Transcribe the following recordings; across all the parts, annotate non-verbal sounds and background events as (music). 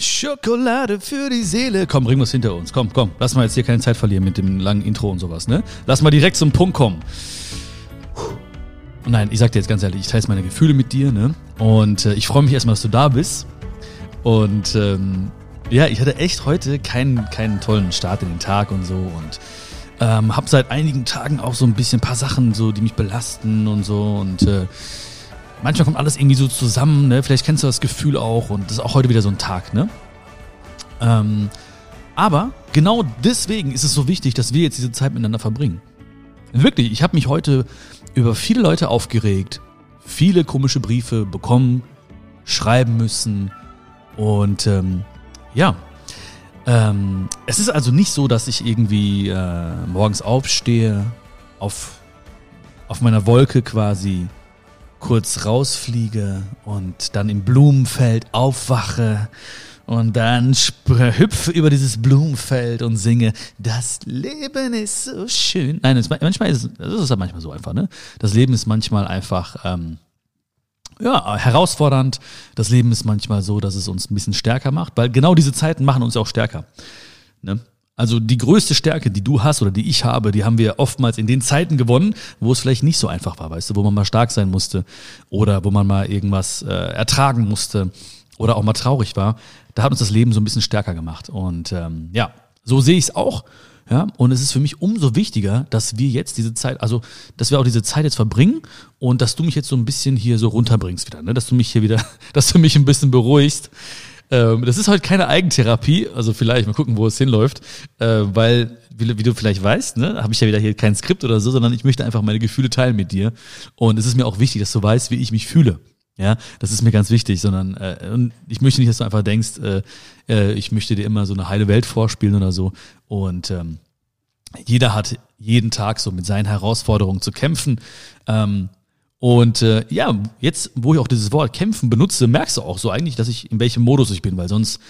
Schokolade für die Seele. Komm, bring uns hinter uns. Komm, komm. Lass mal jetzt hier keine Zeit verlieren mit dem langen Intro und sowas, ne? Lass mal direkt zum Punkt kommen. Nein, ich sag dir jetzt ganz ehrlich, ich teile meine Gefühle mit dir, ne? Und äh, ich freue mich erstmal, dass du da bist. Und ähm, ja, ich hatte echt heute keinen, keinen tollen Start in den Tag und so und ähm, hab seit einigen Tagen auch so ein bisschen ein paar Sachen, so, die mich belasten und so und äh, manchmal kommt alles irgendwie so zusammen, ne? Vielleicht kennst du das Gefühl auch und das ist auch heute wieder so ein Tag, ne? Ähm, aber genau deswegen ist es so wichtig, dass wir jetzt diese Zeit miteinander verbringen. Wirklich, ich habe mich heute über viele Leute aufgeregt, viele komische Briefe bekommen, schreiben müssen und ähm, ja, ähm, es ist also nicht so, dass ich irgendwie äh, morgens aufstehe, auf, auf meiner Wolke quasi kurz rausfliege und dann im Blumenfeld aufwache und dann hüpfe über dieses Blumenfeld und singe, das Leben ist so schön. Nein, es, manchmal ist, das ist manchmal so einfach, ne? Das Leben ist manchmal einfach, ähm, ja, herausfordernd. Das Leben ist manchmal so, dass es uns ein bisschen stärker macht, weil genau diese Zeiten machen uns auch stärker. Ne? Also die größte Stärke, die du hast oder die ich habe, die haben wir oftmals in den Zeiten gewonnen, wo es vielleicht nicht so einfach war, weißt du, wo man mal stark sein musste oder wo man mal irgendwas äh, ertragen musste oder auch mal traurig war. Da hat uns das Leben so ein bisschen stärker gemacht. Und ähm, ja, so sehe ich es auch. Ja, und es ist für mich umso wichtiger, dass wir jetzt diese Zeit, also dass wir auch diese Zeit jetzt verbringen und dass du mich jetzt so ein bisschen hier so runterbringst wieder, ne? dass du mich hier wieder, (laughs) dass du mich ein bisschen beruhigst. Ähm, das ist heute keine Eigentherapie, also vielleicht mal gucken, wo es hinläuft, äh, weil wie, wie, du vielleicht weißt, ne, habe ich ja wieder hier kein Skript oder so, sondern ich möchte einfach meine Gefühle teilen mit dir. Und es ist mir auch wichtig, dass du weißt, wie ich mich fühle. Ja, das ist mir ganz wichtig, sondern äh, und ich möchte nicht, dass du einfach denkst, äh, äh, ich möchte dir immer so eine heile Welt vorspielen oder so. Und ähm, jeder hat jeden Tag so mit seinen Herausforderungen zu kämpfen. Ähm, und äh, ja, jetzt, wo ich auch dieses Wort kämpfen benutze, merkst du auch so eigentlich, dass ich in welchem Modus ich bin, weil sonst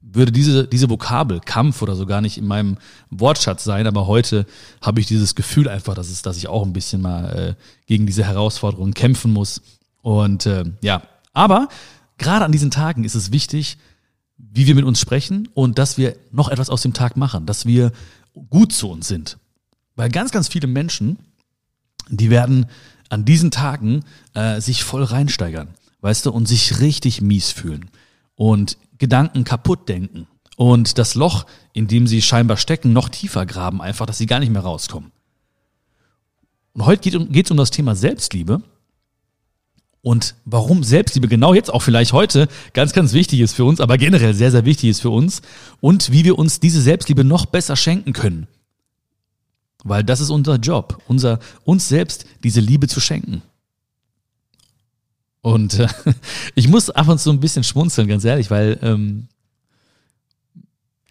würde diese, diese Vokabel Kampf oder so gar nicht in meinem Wortschatz sein, aber heute habe ich dieses Gefühl einfach, dass, es, dass ich auch ein bisschen mal äh, gegen diese Herausforderungen kämpfen muss und äh, ja, aber gerade an diesen Tagen ist es wichtig, wie wir mit uns sprechen und dass wir noch etwas aus dem Tag machen, dass wir gut zu uns sind. Weil ganz, ganz viele Menschen, die werden an diesen Tagen äh, sich voll reinsteigern, weißt du, und sich richtig mies fühlen und Gedanken kaputt denken und das Loch, in dem sie scheinbar stecken, noch tiefer graben, einfach, dass sie gar nicht mehr rauskommen. Und heute geht es um, um das Thema Selbstliebe und warum Selbstliebe genau jetzt auch vielleicht heute ganz, ganz wichtig ist für uns, aber generell sehr, sehr wichtig ist für uns und wie wir uns diese Selbstliebe noch besser schenken können. Weil das ist unser Job, unser, uns selbst diese Liebe zu schenken. Und äh, (laughs) ich muss ab und zu ein bisschen schmunzeln, ganz ehrlich, weil, ähm,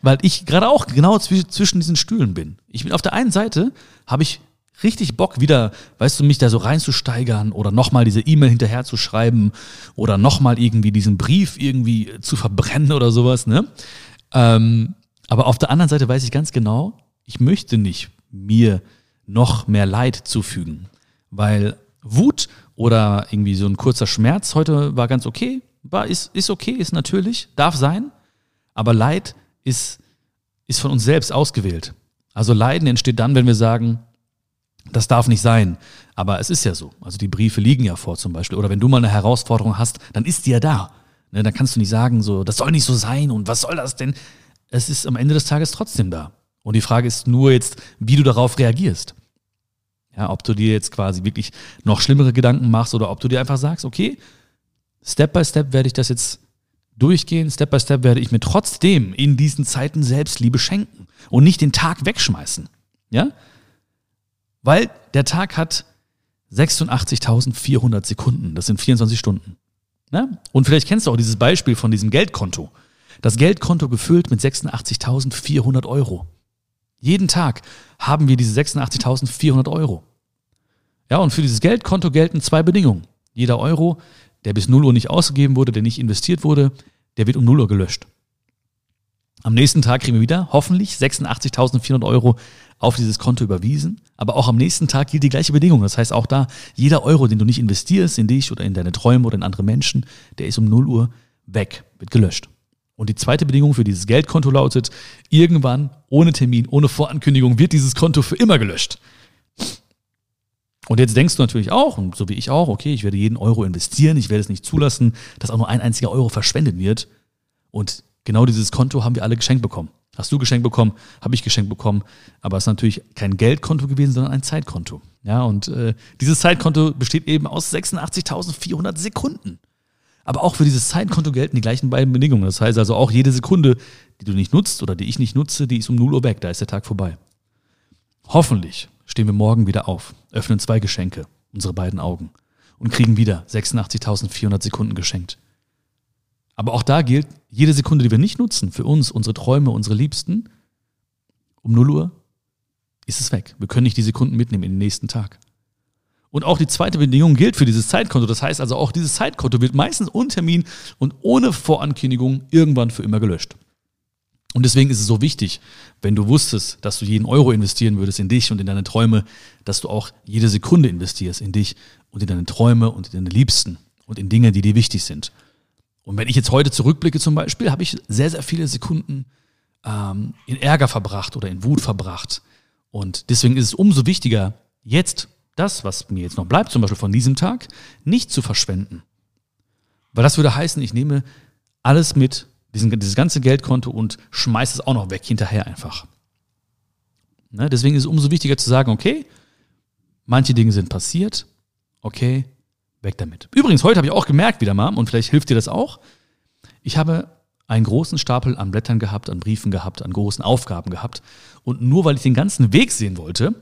weil ich gerade auch genau zwischen diesen Stühlen bin. Ich bin auf der einen Seite, habe ich richtig Bock, wieder, weißt du, mich da so reinzusteigern oder nochmal diese E-Mail hinterher zu schreiben oder nochmal irgendwie diesen Brief irgendwie zu verbrennen oder sowas, ne? Ähm, aber auf der anderen Seite weiß ich ganz genau, ich möchte nicht mir noch mehr Leid zufügen, weil Wut oder irgendwie so ein kurzer Schmerz heute war ganz okay, war, ist, ist okay, ist natürlich, darf sein, aber Leid ist, ist von uns selbst ausgewählt. Also Leiden entsteht dann, wenn wir sagen, das darf nicht sein. Aber es ist ja so. Also die Briefe liegen ja vor zum Beispiel. Oder wenn du mal eine Herausforderung hast, dann ist die ja da. Ne, dann kannst du nicht sagen, so, das soll nicht so sein und was soll das denn? Es ist am Ende des Tages trotzdem da. Und die Frage ist nur jetzt, wie du darauf reagierst. Ja, ob du dir jetzt quasi wirklich noch schlimmere Gedanken machst oder ob du dir einfach sagst, okay, Step by Step werde ich das jetzt durchgehen, Step by Step werde ich mir trotzdem in diesen Zeiten Selbstliebe schenken und nicht den Tag wegschmeißen. Ja? Weil der Tag hat 86.400 Sekunden. Das sind 24 Stunden. Ne? Und vielleicht kennst du auch dieses Beispiel von diesem Geldkonto. Das Geldkonto gefüllt mit 86.400 Euro. Jeden Tag haben wir diese 86.400 Euro. Ja, und für dieses Geldkonto gelten zwei Bedingungen. Jeder Euro, der bis 0 Uhr nicht ausgegeben wurde, der nicht investiert wurde, der wird um 0 Uhr gelöscht. Am nächsten Tag kriegen wir wieder hoffentlich 86.400 Euro auf dieses Konto überwiesen. Aber auch am nächsten Tag gilt die gleiche Bedingung. Das heißt auch da, jeder Euro, den du nicht investierst in dich oder in deine Träume oder in andere Menschen, der ist um 0 Uhr weg, wird gelöscht. Und die zweite Bedingung für dieses Geldkonto lautet, irgendwann, ohne Termin, ohne Vorankündigung, wird dieses Konto für immer gelöscht. Und jetzt denkst du natürlich auch, und so wie ich auch, okay, ich werde jeden Euro investieren, ich werde es nicht zulassen, dass auch nur ein einziger Euro verschwendet wird. Und genau dieses Konto haben wir alle geschenkt bekommen. Hast du geschenkt bekommen, habe ich geschenkt bekommen, aber es ist natürlich kein Geldkonto gewesen, sondern ein Zeitkonto. Ja, und äh, dieses Zeitkonto besteht eben aus 86.400 Sekunden. Aber auch für dieses Zeitkonto gelten die gleichen beiden Bedingungen. Das heißt also auch jede Sekunde, die du nicht nutzt oder die ich nicht nutze, die ist um 0 Uhr weg. Da ist der Tag vorbei. Hoffentlich stehen wir morgen wieder auf, öffnen zwei Geschenke, unsere beiden Augen, und kriegen wieder 86.400 Sekunden geschenkt. Aber auch da gilt, jede Sekunde, die wir nicht nutzen, für uns, unsere Träume, unsere Liebsten, um 0 Uhr ist es weg. Wir können nicht die Sekunden mitnehmen in den nächsten Tag. Und auch die zweite Bedingung gilt für dieses Zeitkonto. Das heißt also, auch dieses Zeitkonto wird meistens ohne Termin und ohne Vorankündigung irgendwann für immer gelöscht. Und deswegen ist es so wichtig, wenn du wusstest, dass du jeden Euro investieren würdest in dich und in deine Träume, dass du auch jede Sekunde investierst in dich und in deine Träume und in deine Liebsten und in Dinge, die dir wichtig sind. Und wenn ich jetzt heute zurückblicke zum Beispiel, habe ich sehr, sehr viele Sekunden ähm, in Ärger verbracht oder in Wut verbracht. Und deswegen ist es umso wichtiger, jetzt das, was mir jetzt noch bleibt, zum Beispiel von diesem Tag, nicht zu verschwenden. Weil das würde heißen, ich nehme alles mit, diesen, dieses ganze Geldkonto und schmeiße es auch noch weg, hinterher einfach. Ne? Deswegen ist es umso wichtiger zu sagen, okay, manche Dinge sind passiert, okay, weg damit. Übrigens, heute habe ich auch gemerkt wieder mal, und vielleicht hilft dir das auch, ich habe einen großen Stapel an Blättern gehabt, an Briefen gehabt, an großen Aufgaben gehabt. Und nur weil ich den ganzen Weg sehen wollte,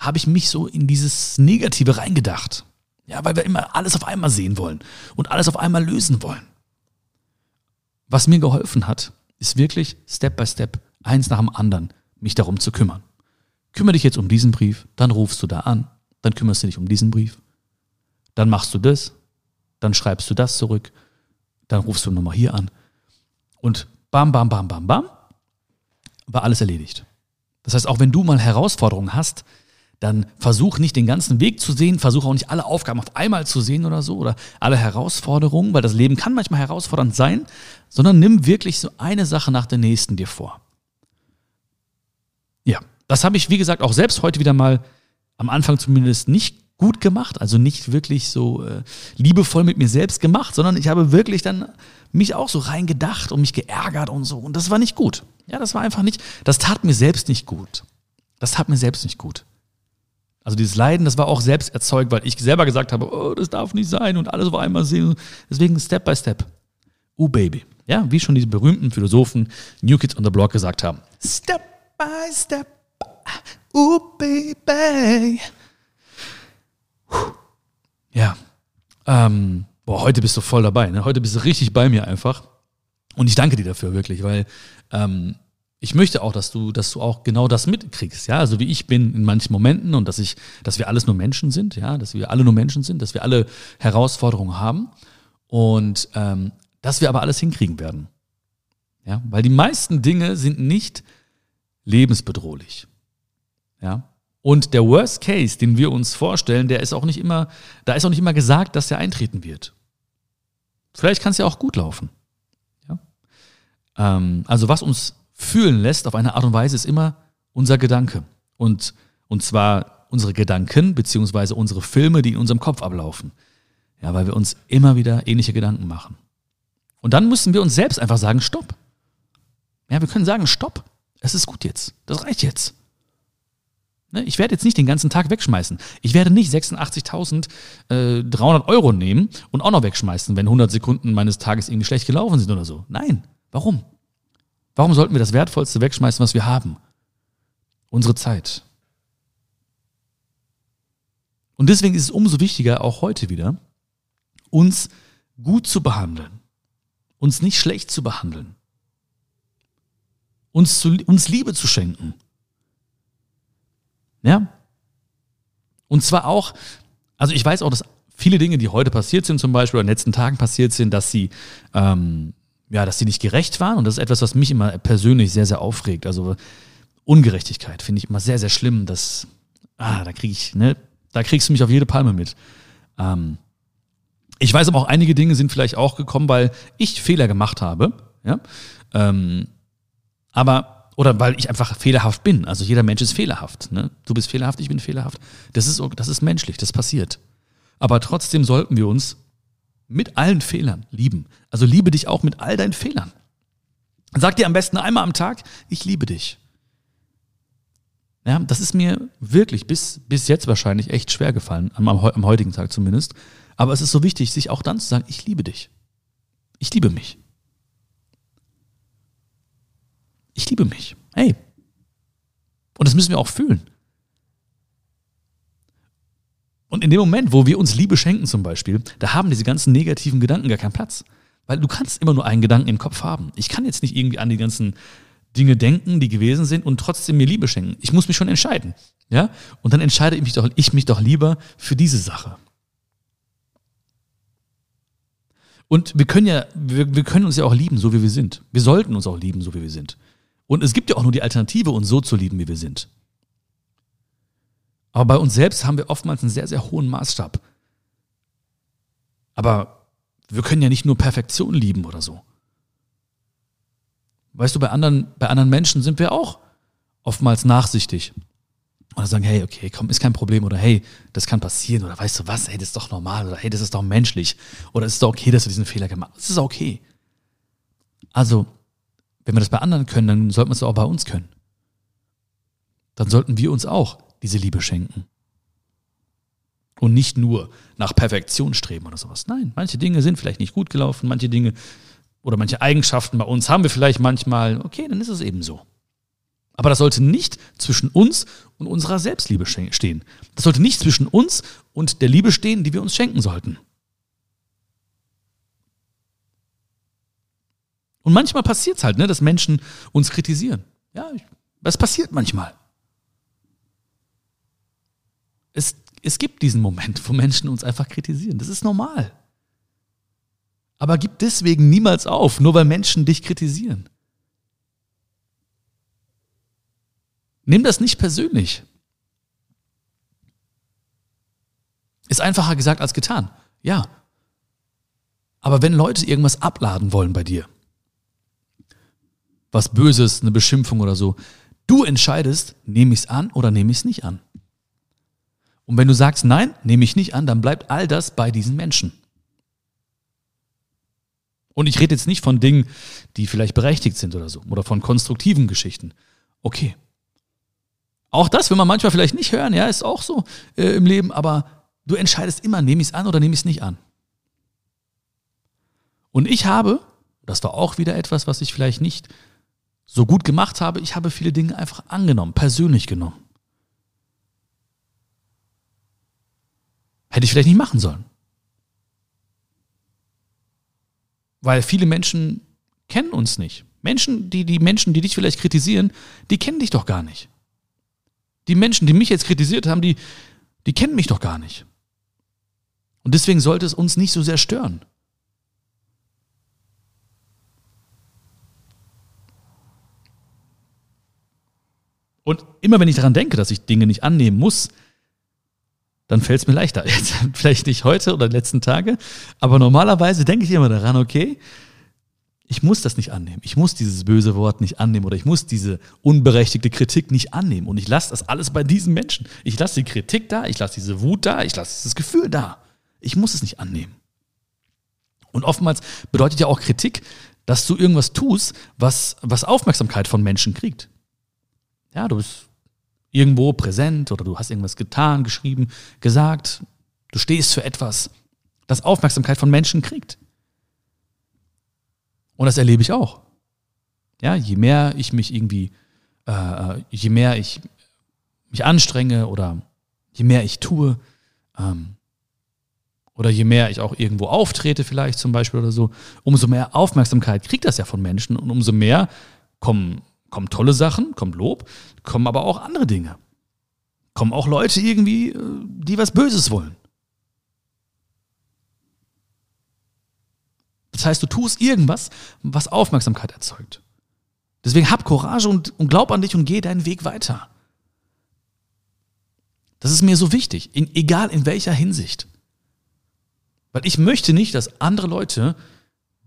habe ich mich so in dieses Negative reingedacht. Ja, weil wir immer alles auf einmal sehen wollen und alles auf einmal lösen wollen. Was mir geholfen hat, ist wirklich Step by Step, eins nach dem anderen, mich darum zu kümmern. Kümmere dich jetzt um diesen Brief, dann rufst du da an, dann kümmerst du dich um diesen Brief, dann machst du das, dann schreibst du das zurück, dann rufst du nochmal hier an und bam, bam, bam, bam, bam, war alles erledigt. Das heißt, auch wenn du mal Herausforderungen hast, dann versuch nicht den ganzen Weg zu sehen, versuch auch nicht alle Aufgaben auf einmal zu sehen oder so oder alle Herausforderungen, weil das Leben kann manchmal herausfordernd sein, sondern nimm wirklich so eine Sache nach der nächsten dir vor. Ja, das habe ich, wie gesagt, auch selbst heute wieder mal am Anfang zumindest nicht gut gemacht, also nicht wirklich so äh, liebevoll mit mir selbst gemacht, sondern ich habe wirklich dann mich auch so reingedacht und mich geärgert und so. Und das war nicht gut. Ja, das war einfach nicht, das tat mir selbst nicht gut. Das tat mir selbst nicht gut. Also dieses Leiden, das war auch selbst erzeugt, weil ich selber gesagt habe, oh, das darf nicht sein und alles auf einmal sehen. Deswegen Step by Step. Oh Baby. Ja, wie schon diese berühmten Philosophen New Kids on the Block gesagt haben. Step by Step. Oh Baby. Ja. Ähm, boah, heute bist du voll dabei. Ne? Heute bist du richtig bei mir einfach. Und ich danke dir dafür wirklich, weil ähm, ich möchte auch, dass du, dass du auch genau das mitkriegst, ja, also wie ich bin in manchen Momenten und dass ich, dass wir alles nur Menschen sind, ja, dass wir alle nur Menschen sind, dass wir alle Herausforderungen haben und ähm, dass wir aber alles hinkriegen werden, ja, weil die meisten Dinge sind nicht lebensbedrohlich, ja, und der Worst Case, den wir uns vorstellen, der ist auch nicht immer, da ist auch nicht immer gesagt, dass der eintreten wird. Vielleicht kann es ja auch gut laufen, ja, ähm, also was uns fühlen lässt auf eine Art und Weise, ist immer unser Gedanke. Und, und zwar unsere Gedanken beziehungsweise unsere Filme, die in unserem Kopf ablaufen. Ja, weil wir uns immer wieder ähnliche Gedanken machen. Und dann müssen wir uns selbst einfach sagen, stopp. Ja, wir können sagen, stopp. Es ist gut jetzt. Das reicht jetzt. Ne, ich werde jetzt nicht den ganzen Tag wegschmeißen. Ich werde nicht 86.300 äh, Euro nehmen und auch noch wegschmeißen, wenn 100 Sekunden meines Tages irgendwie schlecht gelaufen sind oder so. Nein. Warum? Warum sollten wir das Wertvollste wegschmeißen, was wir haben? Unsere Zeit. Und deswegen ist es umso wichtiger, auch heute wieder, uns gut zu behandeln, uns nicht schlecht zu behandeln, uns, zu, uns Liebe zu schenken. Ja? Und zwar auch, also ich weiß auch, dass viele Dinge, die heute passiert sind, zum Beispiel oder in den letzten Tagen passiert sind, dass sie ähm, ja, dass sie nicht gerecht waren. Und das ist etwas, was mich immer persönlich sehr, sehr aufregt. Also Ungerechtigkeit finde ich immer sehr, sehr schlimm. Das, ah, da kriege ich, ne, da kriegst du mich auf jede Palme mit. Ähm, ich weiß aber auch, einige Dinge sind vielleicht auch gekommen, weil ich Fehler gemacht habe. Ja? Ähm, aber, oder weil ich einfach fehlerhaft bin. Also jeder Mensch ist fehlerhaft. Ne? Du bist fehlerhaft, ich bin fehlerhaft. Das ist, das ist menschlich, das passiert. Aber trotzdem sollten wir uns mit allen Fehlern lieben. Also liebe dich auch mit all deinen Fehlern. Sag dir am besten einmal am Tag, ich liebe dich. Ja, das ist mir wirklich bis, bis jetzt wahrscheinlich echt schwer gefallen, am, am heutigen Tag zumindest. Aber es ist so wichtig, sich auch dann zu sagen, ich liebe dich. Ich liebe mich. Ich liebe mich. Hey. Und das müssen wir auch fühlen. Und in dem Moment, wo wir uns Liebe schenken zum Beispiel, da haben diese ganzen negativen Gedanken gar keinen Platz. Weil du kannst immer nur einen Gedanken im Kopf haben. Ich kann jetzt nicht irgendwie an die ganzen Dinge denken, die gewesen sind und trotzdem mir Liebe schenken. Ich muss mich schon entscheiden. Ja? Und dann entscheide ich mich doch, ich mich doch lieber für diese Sache. Und wir können ja, wir, wir können uns ja auch lieben, so wie wir sind. Wir sollten uns auch lieben, so wie wir sind. Und es gibt ja auch nur die Alternative, uns so zu lieben, wie wir sind. Aber bei uns selbst haben wir oftmals einen sehr, sehr hohen Maßstab. Aber wir können ja nicht nur Perfektion lieben oder so. Weißt du, bei anderen, bei anderen Menschen sind wir auch oftmals nachsichtig. Oder sagen, hey, okay, komm, ist kein Problem. Oder hey, das kann passieren. Oder weißt du was, hey, das ist doch normal. Oder hey, das ist doch menschlich. Oder es ist doch okay, dass du diesen Fehler gemacht hast. Es ist okay. Also, wenn wir das bei anderen können, dann sollten wir es auch bei uns können. Dann sollten wir uns auch diese Liebe schenken. Und nicht nur nach Perfektion streben oder sowas. Nein, manche Dinge sind vielleicht nicht gut gelaufen, manche Dinge oder manche Eigenschaften bei uns haben wir vielleicht manchmal. Okay, dann ist es eben so. Aber das sollte nicht zwischen uns und unserer Selbstliebe stehen. Das sollte nicht zwischen uns und der Liebe stehen, die wir uns schenken sollten. Und manchmal passiert es halt, ne, dass Menschen uns kritisieren. Ja, das passiert manchmal. Es, es gibt diesen Moment, wo Menschen uns einfach kritisieren. Das ist normal. Aber gib deswegen niemals auf, nur weil Menschen dich kritisieren. Nimm das nicht persönlich. Ist einfacher gesagt als getan. Ja. Aber wenn Leute irgendwas abladen wollen bei dir, was Böses, eine Beschimpfung oder so, du entscheidest, nehme ich es an oder nehme ich es nicht an. Und wenn du sagst, nein, nehme ich nicht an, dann bleibt all das bei diesen Menschen. Und ich rede jetzt nicht von Dingen, die vielleicht berechtigt sind oder so, oder von konstruktiven Geschichten. Okay. Auch das will man manchmal vielleicht nicht hören, ja, ist auch so äh, im Leben, aber du entscheidest immer, nehme ich es an oder nehme ich es nicht an. Und ich habe, das war auch wieder etwas, was ich vielleicht nicht so gut gemacht habe, ich habe viele Dinge einfach angenommen, persönlich genommen. Hätte ich vielleicht nicht machen sollen. Weil viele Menschen kennen uns nicht. Menschen, die, die Menschen, die dich vielleicht kritisieren, die kennen dich doch gar nicht. Die Menschen, die mich jetzt kritisiert haben, die, die kennen mich doch gar nicht. Und deswegen sollte es uns nicht so sehr stören. Und immer wenn ich daran denke, dass ich Dinge nicht annehmen muss, dann fällt es mir leichter. (laughs) Jetzt vielleicht nicht heute oder die letzten Tage, aber normalerweise denke ich immer daran, okay, ich muss das nicht annehmen. Ich muss dieses böse Wort nicht annehmen oder ich muss diese unberechtigte Kritik nicht annehmen. Und ich lasse das alles bei diesen Menschen. Ich lasse die Kritik da, ich lasse diese Wut da, ich lasse dieses Gefühl da. Ich muss es nicht annehmen. Und oftmals bedeutet ja auch Kritik, dass du irgendwas tust, was, was Aufmerksamkeit von Menschen kriegt. Ja, du bist irgendwo präsent oder du hast irgendwas getan, geschrieben, gesagt, du stehst für etwas, das Aufmerksamkeit von Menschen kriegt. Und das erlebe ich auch. Ja, je mehr ich mich irgendwie, äh, äh, je mehr ich mich anstrenge oder je mehr ich tue, ähm, oder je mehr ich auch irgendwo auftrete, vielleicht zum Beispiel oder so, umso mehr Aufmerksamkeit kriegt das ja von Menschen und umso mehr kommen kommen tolle Sachen, kommt Lob, kommen aber auch andere Dinge. Kommen auch Leute irgendwie, äh, die was Böses wollen. Das heißt, du tust irgendwas, was Aufmerksamkeit erzeugt. Deswegen hab Courage und, und glaub an dich und geh deinen Weg weiter. Das ist mir so wichtig, in, egal in welcher Hinsicht. Weil ich möchte nicht, dass andere Leute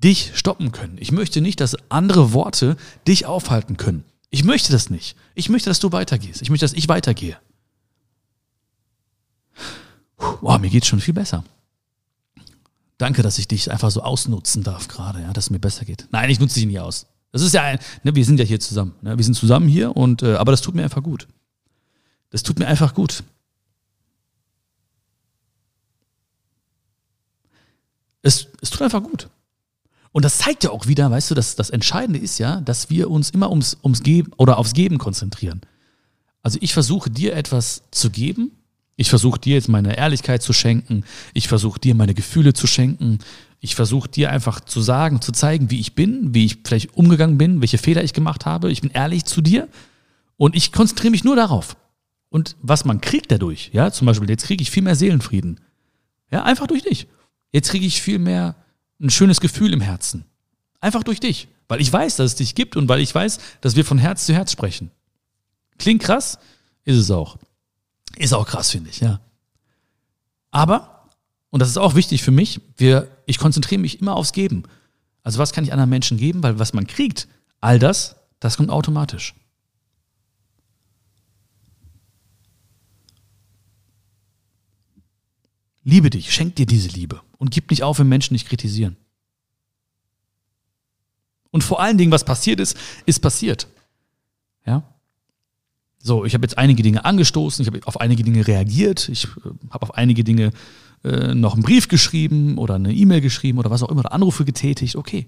dich stoppen können. Ich möchte nicht, dass andere Worte dich aufhalten können. Ich möchte das nicht. Ich möchte, dass du weitergehst. Ich möchte, dass ich weitergehe. Boah, mir geht's schon viel besser. Danke, dass ich dich einfach so ausnutzen darf gerade, ja, dass es mir besser geht. Nein, ich nutze dich nie aus. Das ist ja ein, ne, wir sind ja hier zusammen. Ne? Wir sind zusammen hier und äh, aber das tut mir einfach gut. Das tut mir einfach gut. Es, es tut einfach gut. Und das zeigt ja auch wieder, weißt du, dass das Entscheidende ist ja, dass wir uns immer ums, ums Geben oder aufs Geben konzentrieren. Also ich versuche dir etwas zu geben. Ich versuche dir jetzt meine Ehrlichkeit zu schenken. Ich versuche dir meine Gefühle zu schenken. Ich versuche dir einfach zu sagen, zu zeigen, wie ich bin, wie ich vielleicht umgegangen bin, welche Fehler ich gemacht habe. Ich bin ehrlich zu dir und ich konzentriere mich nur darauf. Und was man kriegt dadurch, ja, zum Beispiel, jetzt kriege ich viel mehr Seelenfrieden. Ja, einfach durch dich. Jetzt kriege ich viel mehr ein schönes Gefühl im Herzen. Einfach durch dich. Weil ich weiß, dass es dich gibt und weil ich weiß, dass wir von Herz zu Herz sprechen. Klingt krass, ist es auch. Ist auch krass, finde ich, ja. Aber, und das ist auch wichtig für mich, wir, ich konzentriere mich immer aufs Geben. Also was kann ich anderen Menschen geben? Weil was man kriegt, all das, das kommt automatisch. Liebe dich, schenk dir diese Liebe und gib nicht auf, wenn Menschen dich kritisieren. Und vor allen Dingen, was passiert ist, ist passiert. Ja? So, ich habe jetzt einige Dinge angestoßen, ich habe auf einige Dinge reagiert, ich äh, habe auf einige Dinge äh, noch einen Brief geschrieben oder eine E-Mail geschrieben oder was auch immer, oder Anrufe getätigt, okay.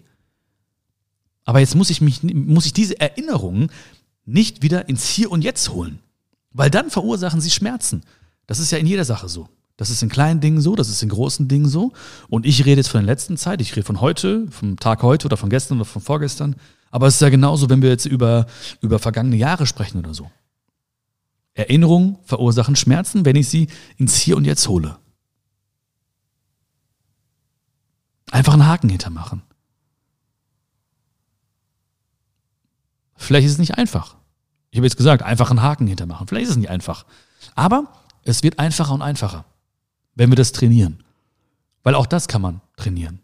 Aber jetzt muss ich mich, muss ich diese Erinnerungen nicht wieder ins Hier und Jetzt holen. Weil dann verursachen sie Schmerzen. Das ist ja in jeder Sache so. Das ist in kleinen Dingen so, das ist in großen Dingen so. Und ich rede jetzt von der letzten Zeit, ich rede von heute, vom Tag heute oder von gestern oder von vorgestern. Aber es ist ja genauso, wenn wir jetzt über, über vergangene Jahre sprechen oder so. Erinnerungen verursachen Schmerzen, wenn ich sie ins Hier und Jetzt hole. Einfach einen Haken hintermachen. Vielleicht ist es nicht einfach. Ich habe jetzt gesagt, einfach einen Haken hintermachen. Vielleicht ist es nicht einfach. Aber es wird einfacher und einfacher wenn wir das trainieren. Weil auch das kann man trainieren.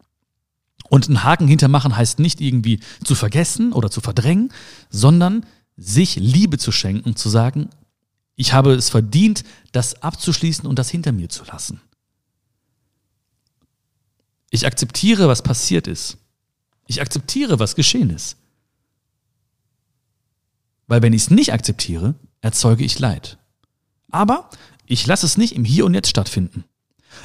Und einen Haken hintermachen heißt nicht irgendwie zu vergessen oder zu verdrängen, sondern sich Liebe zu schenken, zu sagen, ich habe es verdient, das abzuschließen und das hinter mir zu lassen. Ich akzeptiere, was passiert ist. Ich akzeptiere, was geschehen ist. Weil wenn ich es nicht akzeptiere, erzeuge ich Leid. Aber ich lasse es nicht im Hier und Jetzt stattfinden.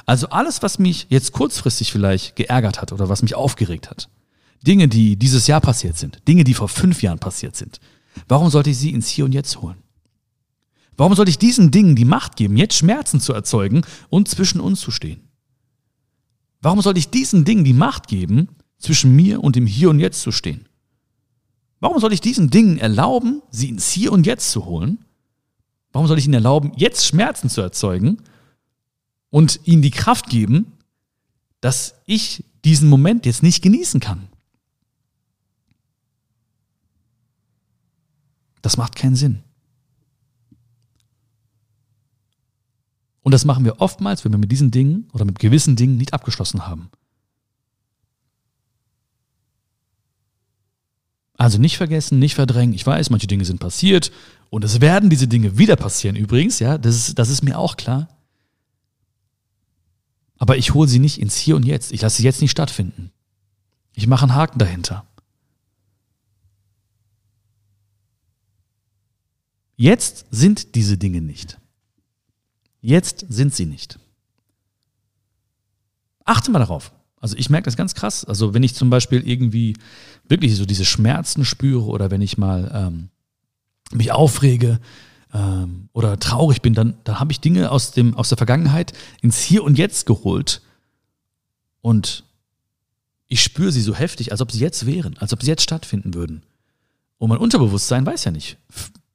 Also alles, was mich jetzt kurzfristig vielleicht geärgert hat oder was mich aufgeregt hat, Dinge, die dieses Jahr passiert sind, Dinge, die vor fünf Jahren passiert sind, warum sollte ich sie ins Hier und Jetzt holen? Warum sollte ich diesen Dingen die Macht geben, jetzt Schmerzen zu erzeugen und zwischen uns zu stehen? Warum sollte ich diesen Dingen die Macht geben, zwischen mir und dem Hier und Jetzt zu stehen? Warum soll ich diesen Dingen erlauben, sie ins Hier und Jetzt zu holen? Warum soll ich ihnen erlauben, jetzt Schmerzen zu erzeugen und ihnen die Kraft geben, dass ich diesen Moment jetzt nicht genießen kann. Das macht keinen Sinn. Und das machen wir oftmals, wenn wir mit diesen Dingen oder mit gewissen Dingen nicht abgeschlossen haben. Also nicht vergessen, nicht verdrängen. Ich weiß, manche Dinge sind passiert und es werden diese Dinge wieder passieren übrigens, ja, das ist, das ist mir auch klar. Aber ich hole sie nicht ins Hier und Jetzt. Ich lasse sie jetzt nicht stattfinden. Ich mache einen Haken dahinter. Jetzt sind diese Dinge nicht. Jetzt sind sie nicht. Achte mal darauf. Also ich merke das ganz krass. Also wenn ich zum Beispiel irgendwie wirklich so diese Schmerzen spüre oder wenn ich mal ähm, mich aufrege, ähm, oder traurig bin, dann, dann habe ich Dinge aus, dem, aus der Vergangenheit ins Hier und Jetzt geholt und ich spüre sie so heftig, als ob sie jetzt wären, als ob sie jetzt stattfinden würden. Und mein Unterbewusstsein weiß ja nicht.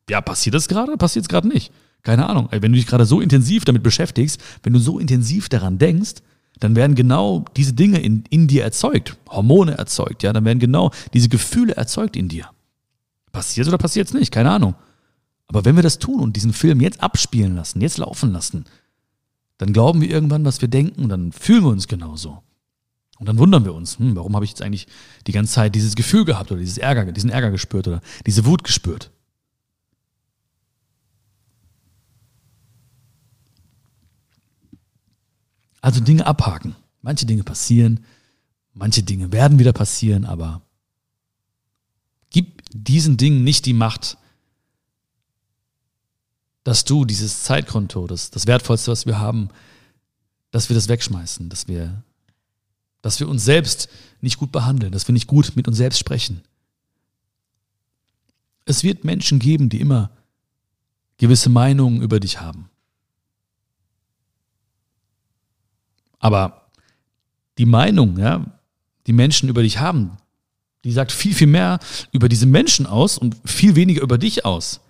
Ja, passiert das gerade passiert es gerade nicht? Keine Ahnung. Wenn du dich gerade so intensiv damit beschäftigst, wenn du so intensiv daran denkst, dann werden genau diese Dinge in, in dir erzeugt, Hormone erzeugt, ja, dann werden genau diese Gefühle erzeugt in dir. Passiert oder passiert es nicht? Keine Ahnung. Aber wenn wir das tun und diesen Film jetzt abspielen lassen, jetzt laufen lassen, dann glauben wir irgendwann, was wir denken, dann fühlen wir uns genauso. Und dann wundern wir uns, hm, warum habe ich jetzt eigentlich die ganze Zeit dieses Gefühl gehabt oder dieses Ärger, diesen Ärger gespürt oder diese Wut gespürt. Also Dinge abhaken. Manche Dinge passieren, manche Dinge werden wieder passieren, aber gib diesen Dingen nicht die Macht, dass du dieses Zeitkonto, das, das Wertvollste, was wir haben, dass wir das wegschmeißen, dass wir, dass wir uns selbst nicht gut behandeln, dass wir nicht gut mit uns selbst sprechen. Es wird Menschen geben, die immer gewisse Meinungen über dich haben. Aber die Meinung, ja, die Menschen über dich haben, die sagt viel, viel mehr über diese Menschen aus und viel weniger über dich aus.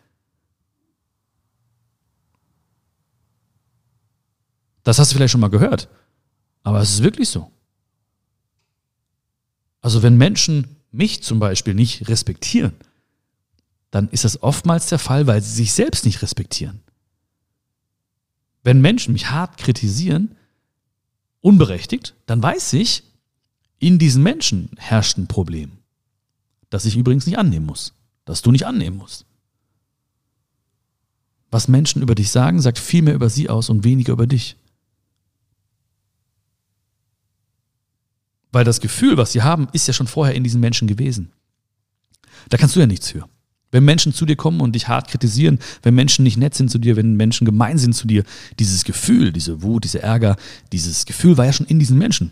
Das hast du vielleicht schon mal gehört. Aber es ist wirklich so. Also wenn Menschen mich zum Beispiel nicht respektieren, dann ist das oftmals der Fall, weil sie sich selbst nicht respektieren. Wenn Menschen mich hart kritisieren, unberechtigt, dann weiß ich, in diesen Menschen herrscht ein Problem, das ich übrigens nicht annehmen muss, das du nicht annehmen musst. Was Menschen über dich sagen, sagt viel mehr über sie aus und weniger über dich. Weil das Gefühl, was sie haben, ist ja schon vorher in diesen Menschen gewesen. Da kannst du ja nichts für. Wenn Menschen zu dir kommen und dich hart kritisieren, wenn Menschen nicht nett sind zu dir, wenn Menschen gemein sind zu dir, dieses Gefühl, diese Wut, dieser Ärger, dieses Gefühl war ja schon in diesen Menschen.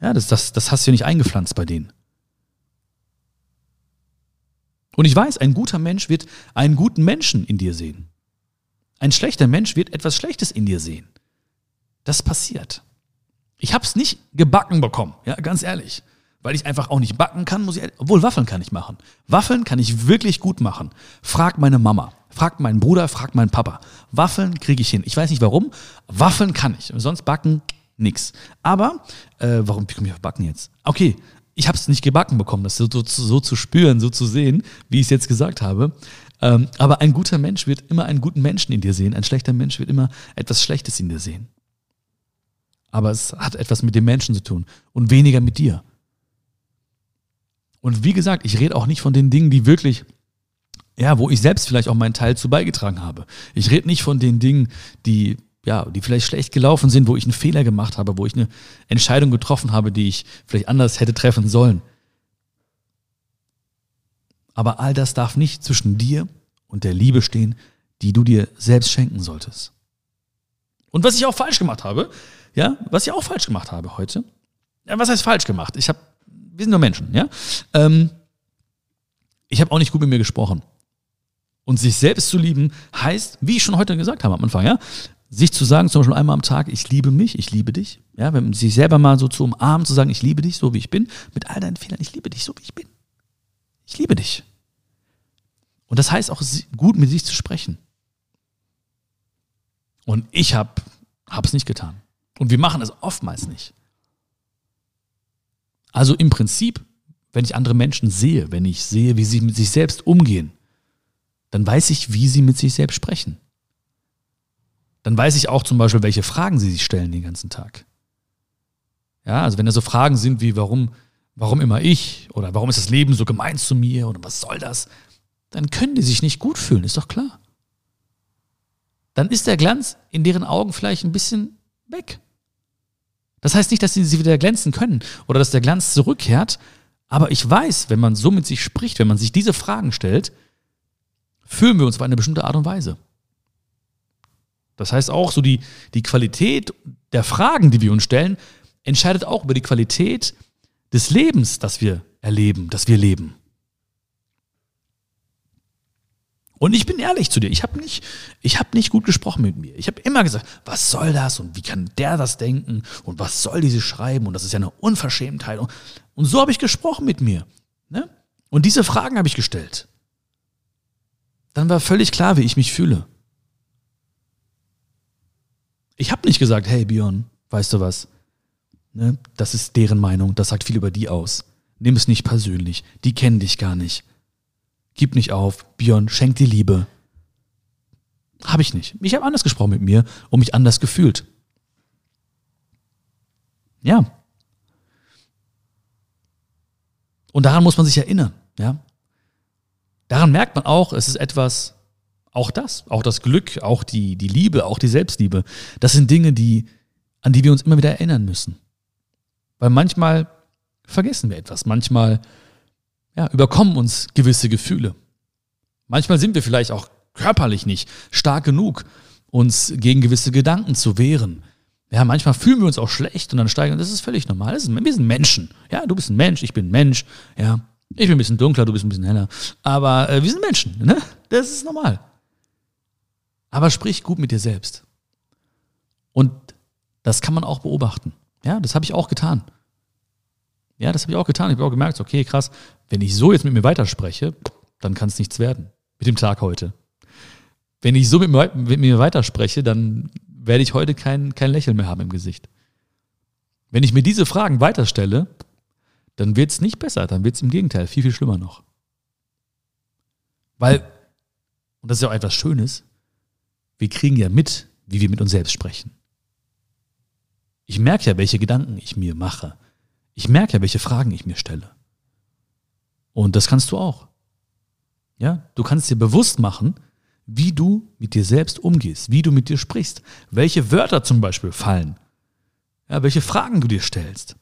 Ja, das, das, das hast du ja nicht eingepflanzt bei denen. Und ich weiß, ein guter Mensch wird einen guten Menschen in dir sehen. Ein schlechter Mensch wird etwas Schlechtes in dir sehen. Das passiert. Ich habe es nicht gebacken bekommen, ja, ganz ehrlich weil ich einfach auch nicht backen kann, muss ich, obwohl Waffeln kann ich machen. Waffeln kann ich wirklich gut machen. Frag meine Mama, frag meinen Bruder, frag meinen Papa. Waffeln kriege ich hin. Ich weiß nicht warum, Waffeln kann ich. Sonst backen nix. Aber, äh, warum komme ich auf Backen jetzt? Okay, ich habe es nicht gebacken bekommen, das so, so, so, zu spüren, so zu sehen, wie ich es jetzt gesagt habe. Ähm, aber ein guter Mensch wird immer einen guten Menschen in dir sehen. Ein schlechter Mensch wird immer etwas Schlechtes in dir sehen. Aber es hat etwas mit dem Menschen zu tun und weniger mit dir. Und wie gesagt, ich rede auch nicht von den Dingen, die wirklich, ja, wo ich selbst vielleicht auch meinen Teil zu beigetragen habe. Ich rede nicht von den Dingen, die, ja, die vielleicht schlecht gelaufen sind, wo ich einen Fehler gemacht habe, wo ich eine Entscheidung getroffen habe, die ich vielleicht anders hätte treffen sollen. Aber all das darf nicht zwischen dir und der Liebe stehen, die du dir selbst schenken solltest. Und was ich auch falsch gemacht habe, ja, was ich auch falsch gemacht habe heute, ja, was heißt falsch gemacht? Ich habe wir sind nur Menschen, ja. Ähm, ich habe auch nicht gut mit mir gesprochen. Und sich selbst zu lieben heißt, wie ich schon heute gesagt habe am Anfang, ja, sich zu sagen, zum Beispiel einmal am Tag, ich liebe mich, ich liebe dich. Ja, wenn sich selber mal so zu umarmen, zu sagen, ich liebe dich, so wie ich bin, mit all deinen Fehlern, ich liebe dich, so wie ich bin. Ich liebe dich. Und das heißt auch, gut mit sich zu sprechen. Und ich habe es nicht getan. Und wir machen es oftmals nicht. Also im Prinzip, wenn ich andere Menschen sehe, wenn ich sehe, wie sie mit sich selbst umgehen, dann weiß ich, wie sie mit sich selbst sprechen. Dann weiß ich auch zum Beispiel, welche Fragen sie sich stellen den ganzen Tag. Ja, also wenn da so Fragen sind wie, warum, warum immer ich oder warum ist das Leben so gemein zu mir oder was soll das, dann können die sich nicht gut fühlen, ist doch klar. Dann ist der Glanz in deren Augen vielleicht ein bisschen weg. Das heißt nicht, dass sie, wieder glänzen können oder dass der Glanz zurückkehrt, aber ich weiß, wenn man so mit sich spricht, wenn man sich diese Fragen stellt, fühlen wir uns auf eine bestimmte Art und Weise. Das heißt auch, so die, die Qualität der Fragen, die wir uns stellen, entscheidet auch über die Qualität des Lebens, das wir erleben, das wir leben. Und ich bin ehrlich zu dir, ich habe nicht, ich habe nicht gut gesprochen mit mir. Ich habe immer gesagt, was soll das und wie kann der das denken und was soll diese schreiben und das ist ja eine Unverschämtheit. Und so habe ich gesprochen mit mir. Ne? Und diese Fragen habe ich gestellt. Dann war völlig klar, wie ich mich fühle. Ich habe nicht gesagt, hey Björn, weißt du was? Ne? Das ist deren Meinung, das sagt viel über die aus. Nimm es nicht persönlich, die kennen dich gar nicht. Gib nicht auf, Björn, schenk dir Liebe. Habe ich nicht. Ich habe anders gesprochen mit mir und mich anders gefühlt. Ja. Und daran muss man sich erinnern, ja. Daran merkt man auch, es ist etwas, auch das, auch das Glück, auch die, die Liebe, auch die Selbstliebe. Das sind Dinge, die, an die wir uns immer wieder erinnern müssen. Weil manchmal vergessen wir etwas, manchmal ja, überkommen uns gewisse Gefühle. Manchmal sind wir vielleicht auch körperlich nicht stark genug, uns gegen gewisse Gedanken zu wehren. Ja, manchmal fühlen wir uns auch schlecht und dann steigen, das ist völlig normal. Das ist, wir sind Menschen. Ja, du bist ein Mensch, ich bin ein Mensch. Ja, ich bin ein bisschen dunkler, du bist ein bisschen heller. Aber äh, wir sind Menschen, ne? Das ist normal. Aber sprich gut mit dir selbst. Und das kann man auch beobachten. Ja, das habe ich auch getan. Ja, das habe ich auch getan. Ich habe auch gemerkt, okay, krass, wenn ich so jetzt mit mir weiterspreche, dann kann es nichts werden mit dem Tag heute. Wenn ich so mit mir, mit mir weiterspreche, dann werde ich heute kein, kein Lächeln mehr haben im Gesicht. Wenn ich mir diese Fragen weiterstelle, dann wird es nicht besser, dann wird es im Gegenteil viel, viel schlimmer noch. Weil, und das ist ja auch etwas Schönes, wir kriegen ja mit, wie wir mit uns selbst sprechen. Ich merke ja, welche Gedanken ich mir mache. Ich merke ja, welche Fragen ich mir stelle. Und das kannst du auch. Ja, du kannst dir bewusst machen, wie du mit dir selbst umgehst, wie du mit dir sprichst, welche Wörter zum Beispiel fallen, ja, welche Fragen du dir stellst.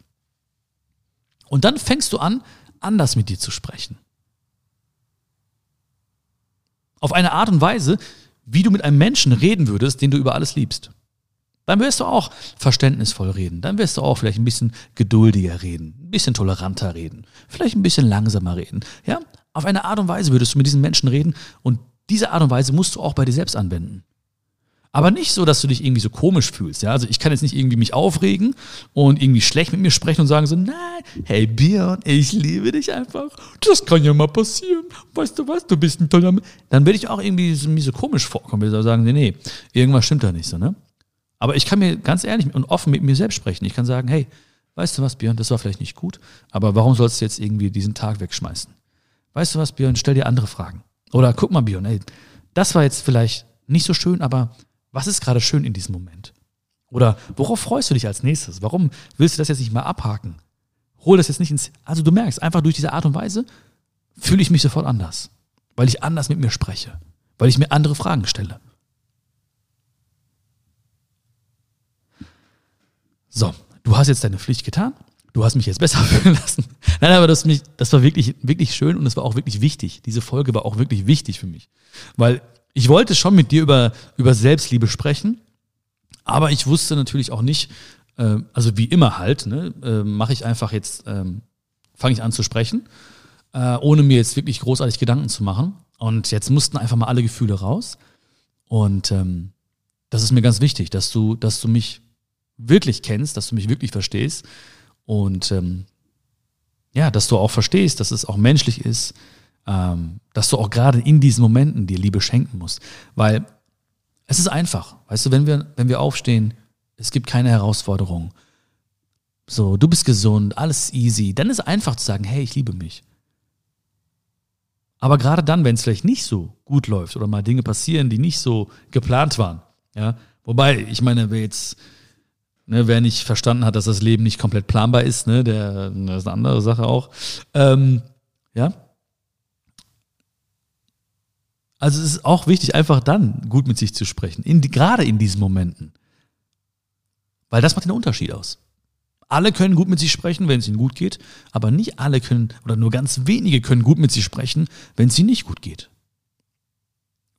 Und dann fängst du an, anders mit dir zu sprechen. Auf eine Art und Weise, wie du mit einem Menschen reden würdest, den du über alles liebst. Dann wirst du auch verständnisvoll reden. Dann wirst du auch vielleicht ein bisschen geduldiger reden, ein bisschen toleranter reden, vielleicht ein bisschen langsamer reden. Ja, auf eine Art und Weise würdest du mit diesen Menschen reden und diese Art und Weise musst du auch bei dir selbst anwenden. Aber nicht so, dass du dich irgendwie so komisch fühlst. Ja? Also ich kann jetzt nicht irgendwie mich aufregen und irgendwie schlecht mit mir sprechen und sagen so, nein, hey Björn, ich liebe dich einfach. Das kann ja mal passieren. Weißt du was, du bist ein toller Mensch. Dann werde ich auch irgendwie so, so komisch vorkommen. Ich sagen, nee, nee, irgendwas stimmt da nicht so. Ne? Aber ich kann mir ganz ehrlich und offen mit mir selbst sprechen. Ich kann sagen, hey, weißt du was, Björn, das war vielleicht nicht gut, aber warum sollst du jetzt irgendwie diesen Tag wegschmeißen? Weißt du was, Björn, stell dir andere Fragen. Oder guck mal, Björn, ey, das war jetzt vielleicht nicht so schön, aber was ist gerade schön in diesem Moment? Oder worauf freust du dich als nächstes? Warum willst du das jetzt nicht mal abhaken? Hol das jetzt nicht ins. Also du merkst, einfach durch diese Art und Weise fühle ich mich sofort anders. Weil ich anders mit mir spreche. Weil ich mir andere Fragen stelle. So, du hast jetzt deine Pflicht getan. Du hast mich jetzt besser (laughs) fühlen lassen. Nein, aber das, mich, das war wirklich, wirklich schön und es war auch wirklich wichtig. Diese Folge war auch wirklich wichtig für mich. Weil ich wollte schon mit dir über, über Selbstliebe sprechen, aber ich wusste natürlich auch nicht, äh, also wie immer halt, ne, äh, mache ich einfach jetzt, ähm, fange ich an zu sprechen, äh, ohne mir jetzt wirklich großartig Gedanken zu machen. Und jetzt mussten einfach mal alle Gefühle raus. Und ähm, das ist mir ganz wichtig, dass du, dass du mich wirklich kennst, dass du mich wirklich verstehst und ähm, ja, dass du auch verstehst, dass es auch menschlich ist, ähm, dass du auch gerade in diesen Momenten dir Liebe schenken musst. Weil es ist einfach. Weißt du, wenn wir, wenn wir aufstehen, es gibt keine Herausforderung. So, du bist gesund, alles easy. Dann ist einfach zu sagen, hey, ich liebe mich. Aber gerade dann, wenn es vielleicht nicht so gut läuft oder mal Dinge passieren, die nicht so geplant waren, ja, wobei, ich meine, wer jetzt, ne, wer nicht verstanden hat, dass das Leben nicht komplett planbar ist, ne, der, das ist eine andere Sache auch, ähm, ja, also es ist auch wichtig, einfach dann gut mit sich zu sprechen, in die, gerade in diesen Momenten. Weil das macht den Unterschied aus. Alle können gut mit sich sprechen, wenn es ihnen gut geht, aber nicht alle können oder nur ganz wenige können gut mit sich sprechen, wenn es ihnen nicht gut geht.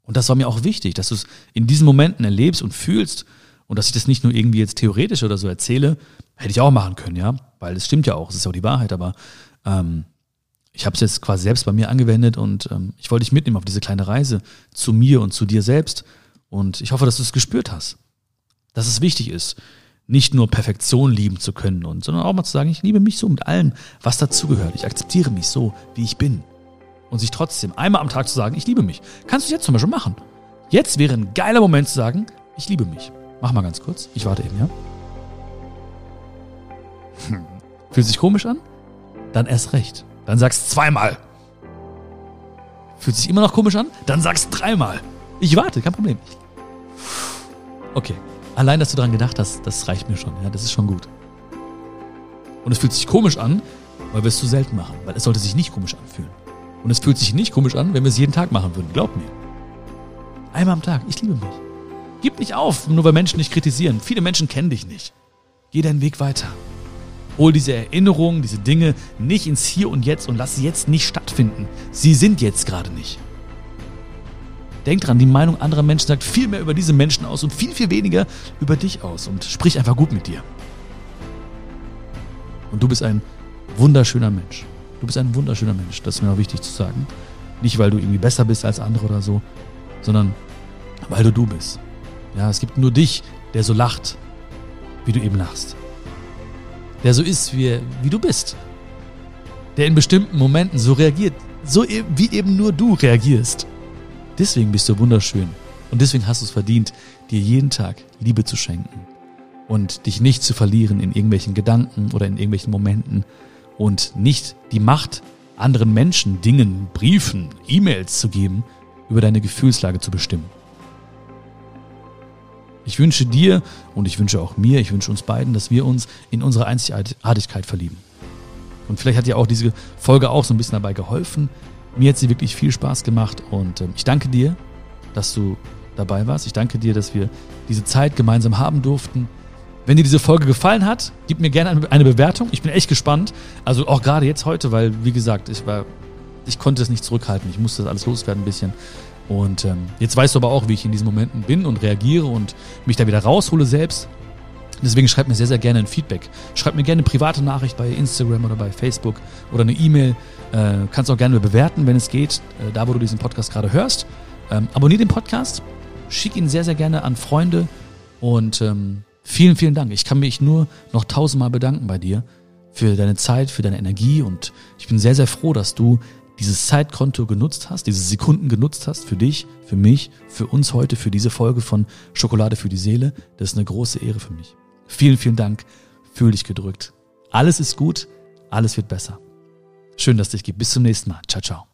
Und das war mir auch wichtig, dass du es in diesen Momenten erlebst und fühlst und dass ich das nicht nur irgendwie jetzt theoretisch oder so erzähle, hätte ich auch machen können, ja, weil es stimmt ja auch, es ist ja auch die Wahrheit, aber ähm, ich habe es jetzt quasi selbst bei mir angewendet und ähm, ich wollte dich mitnehmen auf diese kleine Reise zu mir und zu dir selbst. Und ich hoffe, dass du es gespürt hast. Dass es wichtig ist, nicht nur Perfektion lieben zu können, und, sondern auch mal zu sagen, ich liebe mich so mit allem, was dazugehört. Ich akzeptiere mich so, wie ich bin. Und sich trotzdem einmal am Tag zu sagen, ich liebe mich. Kannst du jetzt zum Beispiel machen. Jetzt wäre ein geiler Moment zu sagen, ich liebe mich. Mach mal ganz kurz. Ich warte eben, ja? Hm. Fühlt sich komisch an? Dann erst recht. Dann sagst zweimal. Fühlt sich immer noch komisch an? Dann sagst dreimal. Ich warte, kein Problem. Okay. Allein, dass du daran gedacht hast, das reicht mir schon. Ja, das ist schon gut. Und es fühlt sich komisch an, weil wir es zu selten machen, weil es sollte sich nicht komisch anfühlen. Und es fühlt sich nicht komisch an, wenn wir es jeden Tag machen würden, glaub mir. Einmal am Tag, ich liebe mich. Gib nicht auf, nur weil Menschen dich kritisieren. Viele Menschen kennen dich nicht. Geh deinen Weg weiter. Hol diese Erinnerungen, diese Dinge nicht ins Hier und Jetzt und lass sie jetzt nicht stattfinden. Sie sind jetzt gerade nicht. Denk dran, die Meinung anderer Menschen sagt viel mehr über diese Menschen aus und viel, viel weniger über dich aus. Und sprich einfach gut mit dir. Und du bist ein wunderschöner Mensch. Du bist ein wunderschöner Mensch. Das ist mir auch wichtig zu sagen. Nicht, weil du irgendwie besser bist als andere oder so, sondern weil du du bist. Ja, es gibt nur dich, der so lacht, wie du eben lachst. Der so ist, wie, wie du bist. Der in bestimmten Momenten so reagiert, so e-, wie eben nur du reagierst. Deswegen bist du wunderschön. Und deswegen hast du es verdient, dir jeden Tag Liebe zu schenken. Und dich nicht zu verlieren in irgendwelchen Gedanken oder in irgendwelchen Momenten. Und nicht die Macht anderen Menschen, Dingen, Briefen, E-Mails zu geben, über deine Gefühlslage zu bestimmen. Ich wünsche dir und ich wünsche auch mir, ich wünsche uns beiden, dass wir uns in unsere Einzigartigkeit verlieben. Und vielleicht hat dir auch diese Folge auch so ein bisschen dabei geholfen. Mir hat sie wirklich viel Spaß gemacht und ähm, ich danke dir, dass du dabei warst. Ich danke dir, dass wir diese Zeit gemeinsam haben durften. Wenn dir diese Folge gefallen hat, gib mir gerne eine Bewertung. Ich bin echt gespannt. Also auch gerade jetzt heute, weil, wie gesagt, ich war, ich konnte es nicht zurückhalten. Ich musste das alles loswerden ein bisschen. Und ähm, jetzt weißt du aber auch, wie ich in diesen Momenten bin und reagiere und mich da wieder raushole selbst. Deswegen schreib mir sehr, sehr gerne ein Feedback. Schreib mir gerne eine private Nachricht bei Instagram oder bei Facebook oder eine E-Mail. Äh, kannst auch gerne bewerten, wenn es geht, äh, da wo du diesen Podcast gerade hörst. Ähm, abonnier den Podcast, schick ihn sehr, sehr gerne an Freunde und ähm, vielen, vielen Dank. Ich kann mich nur noch tausendmal bedanken bei dir für deine Zeit, für deine Energie und ich bin sehr, sehr froh, dass du dieses Zeitkonto genutzt hast, diese Sekunden genutzt hast für dich, für mich, für uns heute, für diese Folge von Schokolade für die Seele. Das ist eine große Ehre für mich. Vielen, vielen Dank. Fühl dich gedrückt. Alles ist gut, alles wird besser. Schön, dass dich gibt. Bis zum nächsten Mal. Ciao, ciao.